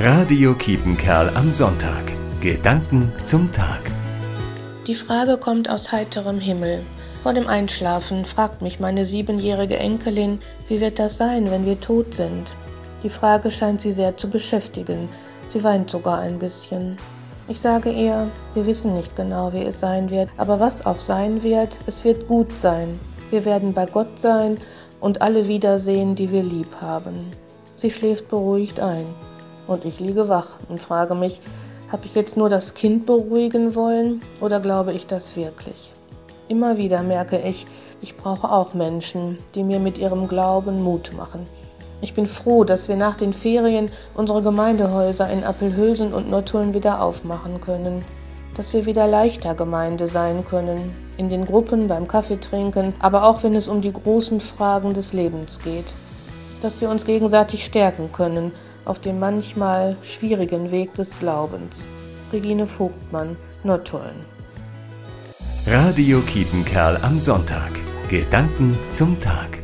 Radio Kiepenkerl am Sonntag. Gedanken zum Tag. Die Frage kommt aus heiterem Himmel. Vor dem Einschlafen fragt mich meine siebenjährige Enkelin, wie wird das sein, wenn wir tot sind? Die Frage scheint sie sehr zu beschäftigen. Sie weint sogar ein bisschen. Ich sage ihr, wir wissen nicht genau, wie es sein wird, aber was auch sein wird, es wird gut sein. Wir werden bei Gott sein und alle wiedersehen, die wir lieb haben. Sie schläft beruhigt ein und ich liege wach und frage mich, habe ich jetzt nur das Kind beruhigen wollen oder glaube ich das wirklich? Immer wieder merke ich, ich brauche auch Menschen, die mir mit ihrem Glauben Mut machen. Ich bin froh, dass wir nach den Ferien unsere Gemeindehäuser in Appelhülsen und Nottuln wieder aufmachen können. Dass wir wieder leichter Gemeinde sein können, in den Gruppen beim Kaffeetrinken, aber auch wenn es um die großen Fragen des Lebens geht. Dass wir uns gegenseitig stärken können auf dem manchmal schwierigen Weg des Glaubens. Regine Vogtmann, Nottuln. Radio Kiepenkerl am Sonntag. Gedanken zum Tag.